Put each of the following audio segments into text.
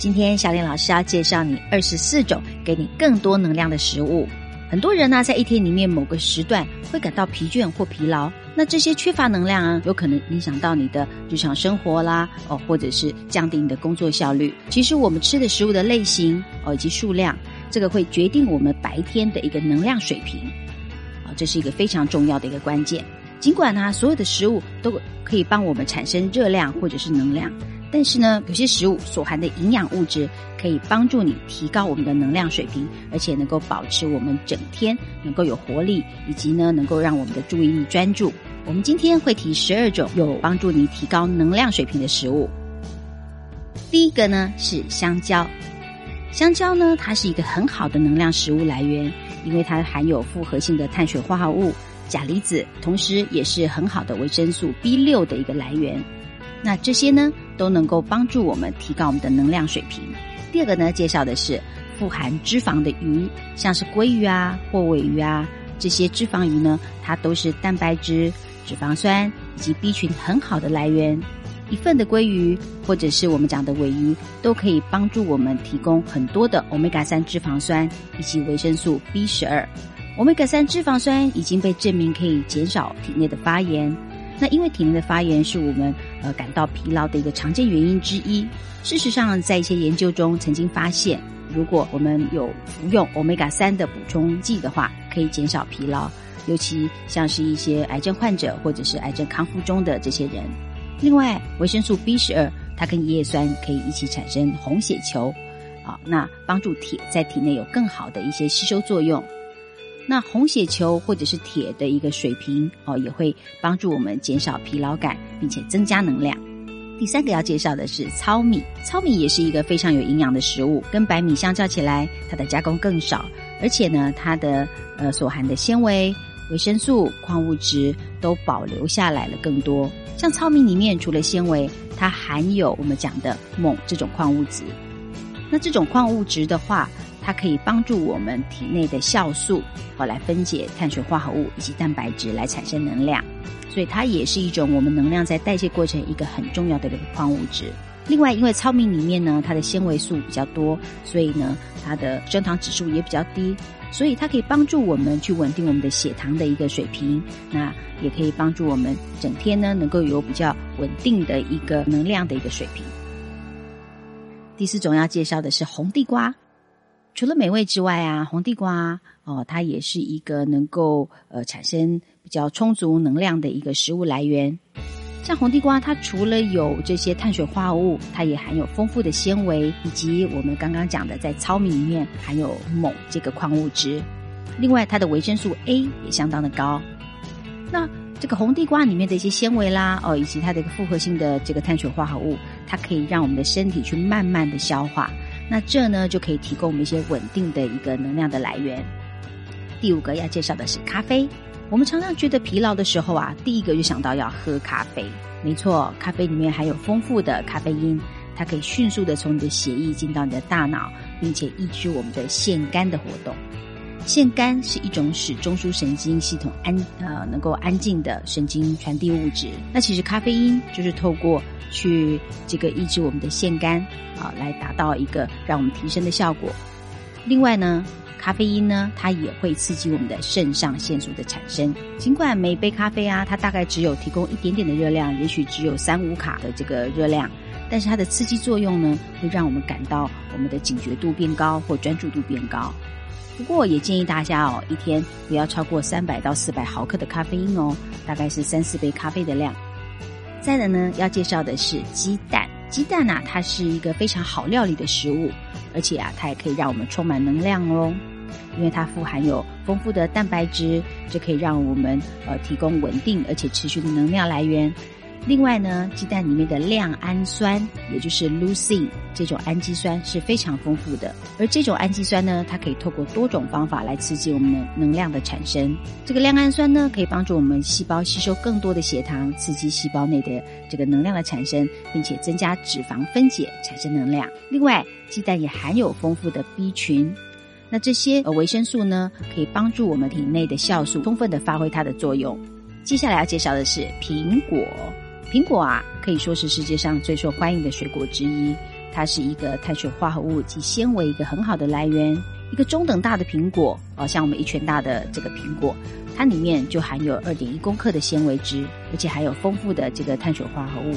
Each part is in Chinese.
今天小林老师要介绍你二十四种给你更多能量的食物。很多人呢，在一天里面某个时段会感到疲倦或疲劳，那这些缺乏能量啊，有可能影响到你的日常生活啦，哦，或者是降低你的工作效率。其实我们吃的食物的类型哦以及数量，这个会决定我们白天的一个能量水平，啊，这是一个非常重要的一个关键。尽管呢，所有的食物都可以帮我们产生热量或者是能量。但是呢，有些食物所含的营养物质可以帮助你提高我们的能量水平，而且能够保持我们整天能够有活力，以及呢能够让我们的注意力专注。我们今天会提十二种有帮助你提高能量水平的食物。第一个呢是香蕉，香蕉呢它是一个很好的能量食物来源，因为它含有复合性的碳水化合物、钾离子，同时也是很好的维生素 B 六的一个来源。那这些呢？都能够帮助我们提高我们的能量水平。第二个呢，介绍的是富含脂肪的鱼，像是鲑鱼啊或尾鱼啊这些脂肪鱼呢，它都是蛋白质、脂肪酸以及 B 群很好的来源。一份的鲑鱼或者是我们讲的尾鱼，都可以帮助我们提供很多的欧米伽三脂肪酸以及维生素 B 十二。欧米伽三脂肪酸已经被证明可以减少体内的发炎。那因为体内的发炎是我们呃感到疲劳的一个常见原因之一。事实上，在一些研究中曾经发现，如果我们有服用欧米伽三的补充剂的话，可以减少疲劳，尤其像是一些癌症患者或者是癌症康复中的这些人。另外，维生素 B 十二它跟叶酸可以一起产生红血球，啊，那帮助铁在体内有更好的一些吸收作用。那红血球或者是铁的一个水平哦，也会帮助我们减少疲劳感，并且增加能量。第三个要介绍的是糙米，糙米也是一个非常有营养的食物，跟白米相较起来，它的加工更少，而且呢，它的呃所含的纤维、维生素、矿物质都保留下来了更多。像糙米里面除了纤维，它含有我们讲的锰这种矿物质。那这种矿物质的话，它可以帮助我们体内的酵素哦来分解碳水化合物以及蛋白质来产生能量，所以它也是一种我们能量在代谢过程一个很重要的一个矿物质。另外，因为糙米里面呢，它的纤维素比较多，所以呢，它的升糖指数也比较低，所以它可以帮助我们去稳定我们的血糖的一个水平。那也可以帮助我们整天呢能够有比较稳定的一个能量的一个水平。第四种要介绍的是红地瓜。除了美味之外啊，红地瓜哦，它也是一个能够呃产生比较充足能量的一个食物来源。像红地瓜，它除了有这些碳水化合物，它也含有丰富的纤维，以及我们刚刚讲的在糙米里面含有锰这个矿物质。另外，它的维生素 A 也相当的高。那这个红地瓜里面的一些纤维啦，哦，以及它的一个复合性的这个碳水化合物，它可以让我们的身体去慢慢的消化。那这呢就可以提供我们一些稳定的一个能量的来源。第五个要介绍的是咖啡。我们常常觉得疲劳的时候啊，第一个就想到要喝咖啡。没错，咖啡里面含有丰富的咖啡因，它可以迅速的从你的血液进到你的大脑，并且抑制我们的腺苷的活动。腺苷是一种使中枢神经系统安呃能够安静的神经传递物质。那其实咖啡因就是透过去这个抑制我们的腺苷啊，来达到一个让我们提升的效果。另外呢，咖啡因呢，它也会刺激我们的肾上腺素的产生。尽管每杯咖啡啊，它大概只有提供一点点的热量，也许只有三五卡的这个热量，但是它的刺激作用呢，会让我们感到我们的警觉度变高或专注度变高。不过也建议大家哦，一天不要超过三百到四百毫克的咖啡因哦，大概是三四杯咖啡的量。再的呢，要介绍的是鸡蛋。鸡蛋呐，它是一个非常好料理的食物，而且啊，它也可以让我们充满能量哦，因为它富含有丰富的蛋白质，就可以让我们呃提供稳定而且持续的能量来源。另外呢，鸡蛋里面的亮氨酸，也就是 leucine 这种氨基酸是非常丰富的。而这种氨基酸呢，它可以透过多种方法来刺激我们的能量的产生。这个亮氨酸呢，可以帮助我们细胞吸收更多的血糖，刺激细胞内的这个能量的产生，并且增加脂肪分解，产生能量。另外，鸡蛋也含有丰富的 B 群，那这些维生素呢，可以帮助我们体内的酵素充分的发挥它的作用。接下来要介绍的是苹果。苹果啊，可以说是世界上最受欢迎的水果之一。它是一个碳水化合物及纤维一个很好的来源。一个中等大的苹果，哦，像我们一拳大的这个苹果，它里面就含有二点一公克的纤维质，而且还有丰富的这个碳水化合物。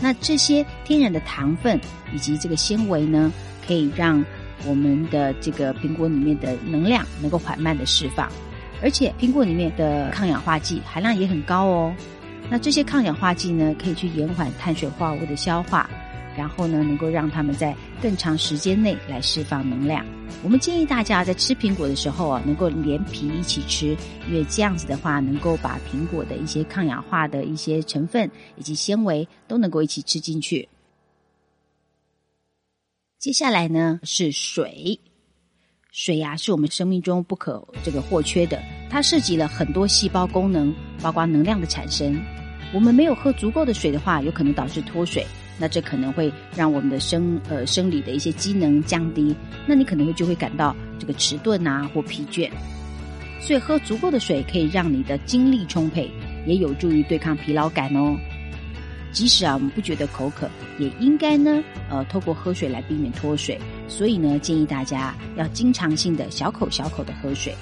那这些天然的糖分以及这个纤维呢，可以让我们的这个苹果里面的能量能够缓慢的释放，而且苹果里面的抗氧化剂含量也很高哦。那这些抗氧化剂呢，可以去延缓碳水化合物的消化。然后呢，能够让他们在更长时间内来释放能量。我们建议大家在吃苹果的时候啊，能够连皮一起吃，因为这样子的话，能够把苹果的一些抗氧化的一些成分以及纤维都能够一起吃进去。接下来呢是水，水呀是我们生命中不可这个或缺的，它涉及了很多细胞功能，包括能量的产生。我们没有喝足够的水的话，有可能导致脱水。那这可能会让我们的生呃生理的一些机能降低，那你可能会就会感到这个迟钝啊或疲倦。所以喝足够的水可以让你的精力充沛，也有助于对抗疲劳感哦。即使啊我们不觉得口渴，也应该呢呃透过喝水来避免脱水。所以呢建议大家要经常性的小口小口的喝水。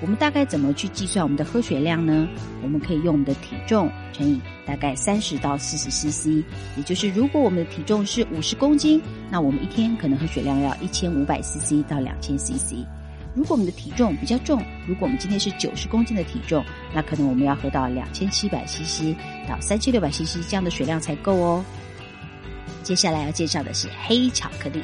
我们大概怎么去计算我们的喝水量呢？我们可以用我们的体重乘以大概三十到四十 CC，也就是如果我们的体重是五十公斤，那我们一天可能喝水量要一千五百 CC 到两千 CC。如果我们的体重比较重，如果我们今天是九十公斤的体重，那可能我们要喝到两千七百 CC 到三千六百 CC 这样的水量才够哦。接下来要介绍的是黑巧克力，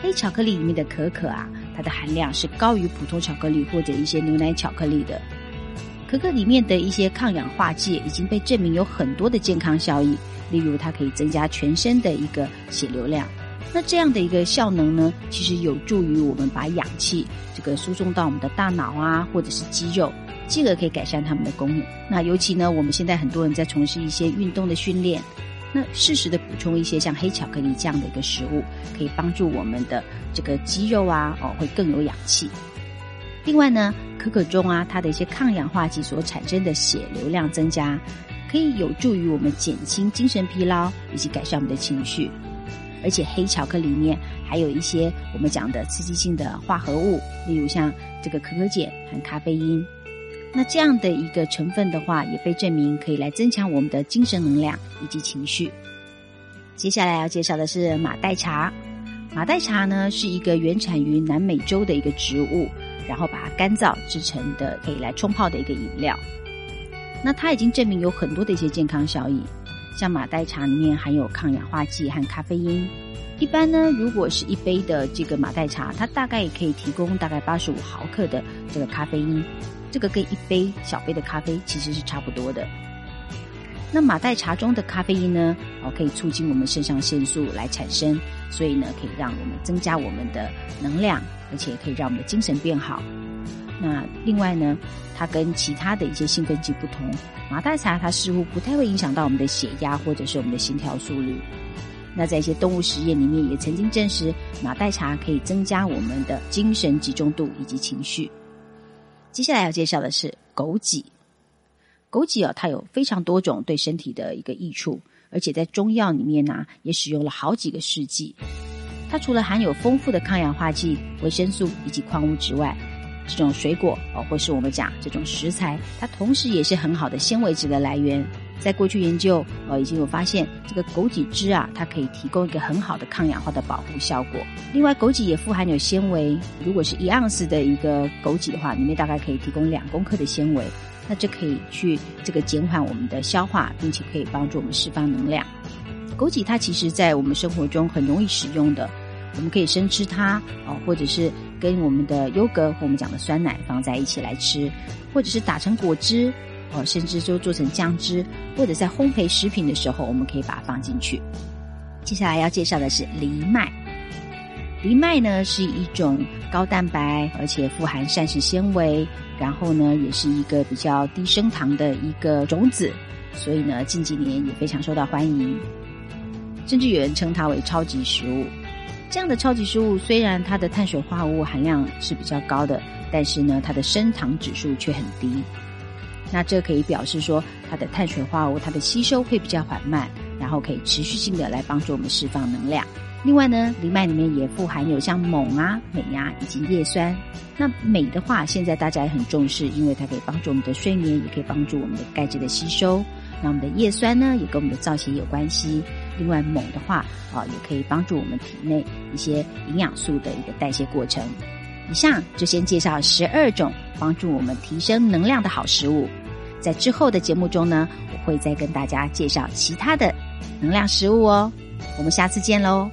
黑巧克力里面的可可啊。它的含量是高于普通巧克力或者一些牛奶巧克力的。可可里面的一些抗氧化剂已经被证明有很多的健康效益，例如它可以增加全身的一个血流量。那这样的一个效能呢，其实有助于我们把氧气这个输送到我们的大脑啊，或者是肌肉，进而可以改善它们的功能。那尤其呢，我们现在很多人在从事一些运动的训练。那适时的补充一些像黑巧克力这样的一个食物，可以帮助我们的这个肌肉啊，哦，会更有氧气。另外呢，可可中啊，它的一些抗氧化剂所产生的血流量增加，可以有助于我们减轻精神疲劳以及改善我们的情绪。而且黑巧克力里面还有一些我们讲的刺激性的化合物，例如像这个可可碱和咖啡因。那这样的一个成分的话，也被证明可以来增强我们的精神能量以及情绪。接下来要介绍的是马黛茶。马黛茶呢是一个原产于南美洲的一个植物，然后把它干燥制成的，可以来冲泡的一个饮料。那它已经证明有很多的一些健康效益，像马黛茶里面含有抗氧化剂和咖啡因。一般呢，如果是一杯的这个马黛茶，它大概也可以提供大概八十五毫克的这个咖啡因。这个跟一杯小杯的咖啡其实是差不多的。那马黛茶中的咖啡因呢，哦，可以促进我们肾上腺素来产生，所以呢，可以让我们增加我们的能量，而且可以让我们的精神变好。那另外呢，它跟其他的一些兴奋剂不同，马黛茶它似乎不太会影响到我们的血压或者是我们的心跳速率。那在一些动物实验里面也曾经证实，马黛茶可以增加我们的精神集中度以及情绪。接下来要介绍的是枸杞。枸杞哦，它有非常多种对身体的一个益处，而且在中药里面呢，也使用了好几个世纪。它除了含有丰富的抗氧化剂、维生素以及矿物之外，这种水果哦，或是我们讲这种食材，它同时也是很好的纤维质的来源。在过去研究，呃，已经有发现，这个枸杞汁啊，它可以提供一个很好的抗氧化的保护效果。另外，枸杞也富含有纤维，如果是一盎司的一个枸杞的话，里面大概可以提供两公克的纤维，那这可以去这个减缓我们的消化，并且可以帮助我们释放能量。枸杞它其实在我们生活中很容易使用的，我们可以生吃它，哦，或者是跟我们的优格或我们讲的酸奶放在一起来吃，或者是打成果汁。哦，甚至就做成酱汁，或者在烘焙食品的时候，我们可以把它放进去。接下来要介绍的是藜麦。藜麦呢是一种高蛋白，而且富含膳食纤维，然后呢也是一个比较低升糖的一个种子，所以呢近几年也非常受到欢迎，甚至有人称它为超级食物。这样的超级食物虽然它的碳水化合物含量是比较高的，但是呢它的升糖指数却很低。那这可以表示说，它的碳水化合物它的吸收会比较缓慢，然后可以持续性的来帮助我们释放能量。另外呢，藜麦里面也富含有像锰啊、镁呀以及叶酸。那镁的话，现在大家也很重视，因为它可以帮助我们的睡眠，也可以帮助我们的钙质的吸收。那我们的叶酸呢，也跟我们的造血有关系。另外，锰的话啊，也可以帮助我们体内一些营养素的一个代谢过程。以上就先介绍十二种帮助我们提升能量的好食物。在之后的节目中呢，我会再跟大家介绍其他的能量食物哦。我们下次见喽。